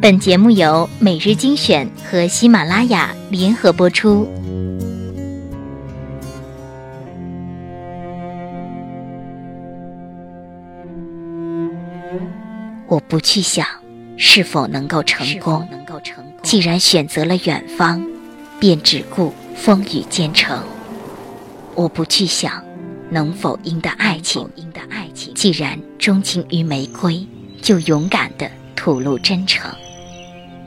本节目由每日精选和喜马拉雅联合播出。我不去想是否能够成功，既然选择了远方，便只顾风雨兼程。我不去想能否赢得爱情，既然钟情于玫瑰，就勇敢的吐露真诚。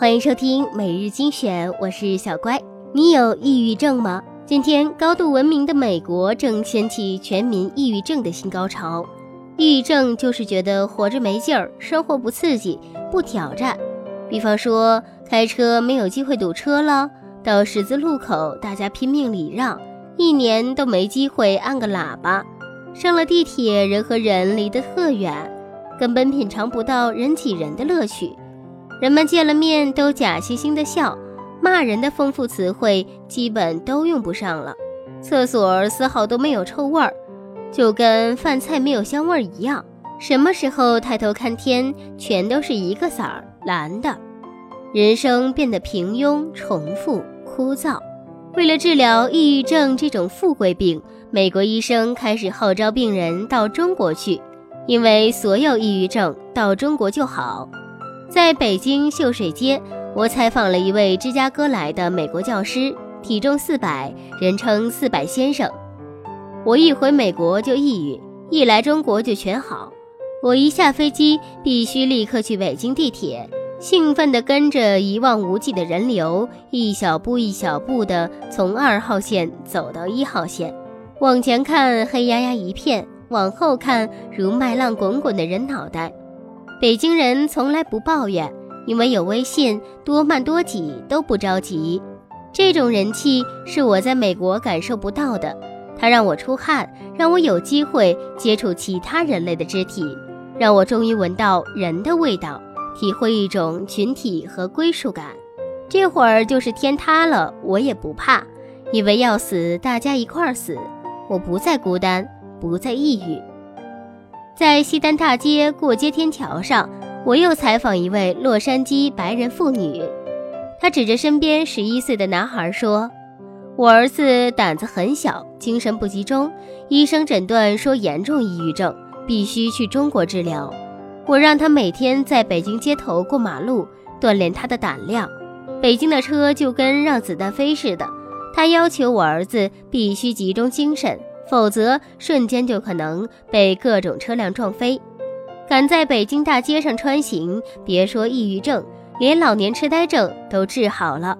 欢迎收听每日精选，我是小乖。你有抑郁症吗？今天，高度文明的美国正掀起全民抑郁症的新高潮。抑郁症就是觉得活着没劲儿，生活不刺激、不挑战。比方说，开车没有机会堵车了，到十字路口大家拼命礼让，一年都没机会按个喇叭。上了地铁，人和人离得特远，根本品尝不到人挤人的乐趣。人们见了面都假惺惺的笑，骂人的丰富词汇基本都用不上了。厕所丝毫都没有臭味儿，就跟饭菜没有香味儿一样。什么时候抬头看天，全都是一个色儿蓝的。人生变得平庸、重复、枯燥。为了治疗抑郁症这种富贵病，美国医生开始号召病人到中国去，因为所有抑郁症到中国就好。在北京秀水街，我采访了一位芝加哥来的美国教师，体重四百，人称“四百先生”。我一回美国就抑郁，一来中国就全好。我一下飞机，必须立刻去北京地铁，兴奋地跟着一望无际的人流，一小步一小步地从二号线走到一号线。往前看，黑压压一片；往后看，如麦浪滚滚的人脑袋。北京人从来不抱怨，因为有微信，多慢多挤都不着急。这种人气是我在美国感受不到的，它让我出汗，让我有机会接触其他人类的肢体，让我终于闻到人的味道，体会一种群体和归属感。这会儿就是天塌了，我也不怕，因为要死，大家一块儿死。我不再孤单，不再抑郁。在西单大街过街天桥上，我又采访一位洛杉矶白人妇女。她指着身边十一岁的男孩说：“我儿子胆子很小，精神不集中，医生诊断说严重抑郁症，必须去中国治疗。我让他每天在北京街头过马路，锻炼他的胆量。北京的车就跟让子弹飞似的，他要求我儿子必须集中精神。”否则，瞬间就可能被各种车辆撞飞。敢在北京大街上穿行，别说抑郁症，连老年痴呆症都治好了。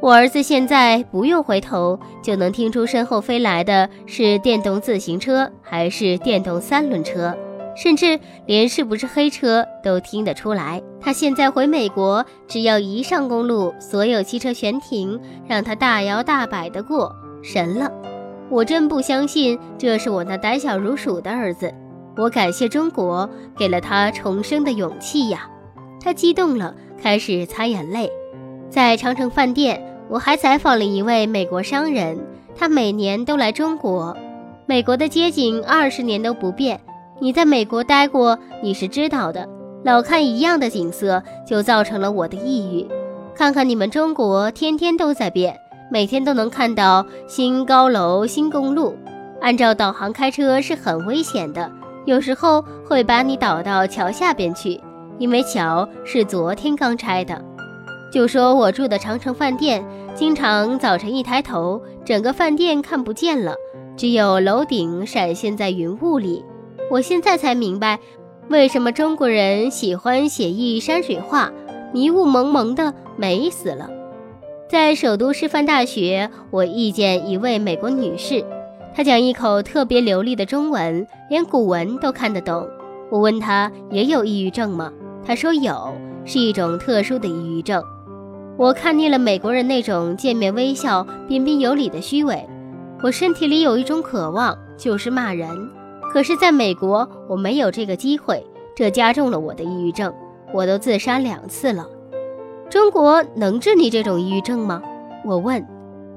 我儿子现在不用回头，就能听出身后飞来的是电动自行车还是电动三轮车，甚至连是不是黑车都听得出来。他现在回美国，只要一上公路，所有汽车全停，让他大摇大摆地过，神了。我真不相信这是我那胆小如鼠的儿子。我感谢中国给了他重生的勇气呀！他激动了，开始擦眼泪。在长城饭店，我还采访了一位美国商人，他每年都来中国。美国的街景二十年都不变，你在美国待过，你是知道的。老看一样的景色，就造成了我的抑郁。看看你们中国，天天都在变。每天都能看到新高楼、新公路，按照导航开车是很危险的，有时候会把你导到桥下边去，因为桥是昨天刚拆的。就说我住的长城饭店，经常早晨一抬头，整个饭店看不见了，只有楼顶闪现在云雾里。我现在才明白，为什么中国人喜欢写意山水画，迷雾蒙蒙的，美死了。在首都师范大学，我遇见一位美国女士，她讲一口特别流利的中文，连古文都看得懂。我问她也有抑郁症吗？她说有，是一种特殊的抑郁症。我看腻了美国人那种见面微笑、彬彬有礼的虚伪。我身体里有一种渴望，就是骂人。可是在美国，我没有这个机会，这加重了我的抑郁症。我都自杀两次了。中国能治你这种抑郁症吗？我问。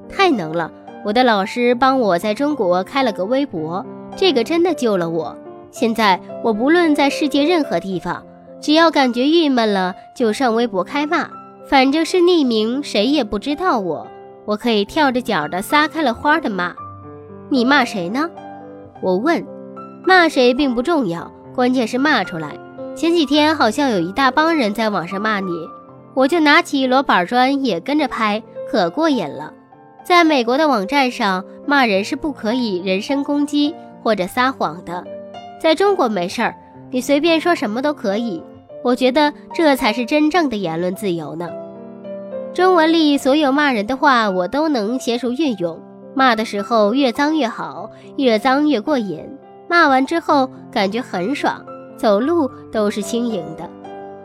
太能了，我的老师帮我在中国开了个微博，这个真的救了我。现在我不论在世界任何地方，只要感觉郁闷了，就上微博开骂，反正是匿名，谁也不知道我。我可以跳着脚的撒开了花的骂。你骂谁呢？我问。骂谁并不重要，关键是骂出来。前几天好像有一大帮人在网上骂你，我就拿起罗板砖也跟着拍，可过瘾了。在美国的网站上骂人是不可以人身攻击或者撒谎的，在中国没事儿，你随便说什么都可以。我觉得这才是真正的言论自由呢。中文里所有骂人的话我都能娴熟运用，骂的时候越脏越好，越脏越过瘾。骂完之后感觉很爽，走路都是轻盈的。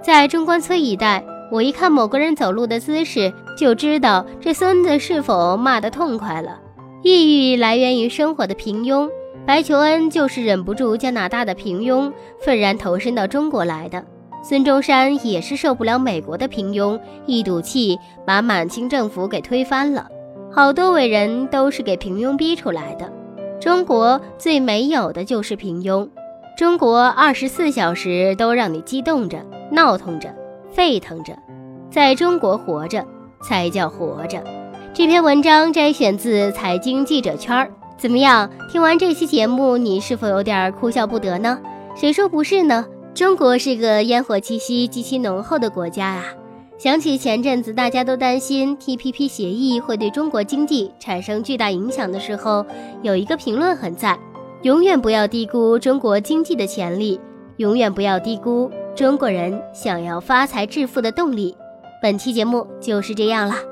在中关村一带，我一看某个人走路的姿势，就知道这孙子是否骂得痛快了。抑郁来源于生活的平庸，白求恩就是忍不住加拿大的平庸，愤然投身到中国来的。孙中山也是受不了美国的平庸，一赌气把满清政府给推翻了。好多伟人都是给平庸逼出来的。中国最没有的就是平庸，中国二十四小时都让你激动着、闹腾着、沸腾着，在中国活着才叫活着。这篇文章摘选自财经记者圈儿，怎么样？听完这期节目，你是否有点哭笑不得呢？谁说不是呢？中国是个烟火气息极其浓厚的国家啊！想起前阵子大家都担心 TPP 协议会对中国经济产生巨大影响的时候，有一个评论很赞：永远不要低估中国经济的潜力，永远不要低估中国人想要发财致富的动力。本期节目就是这样了。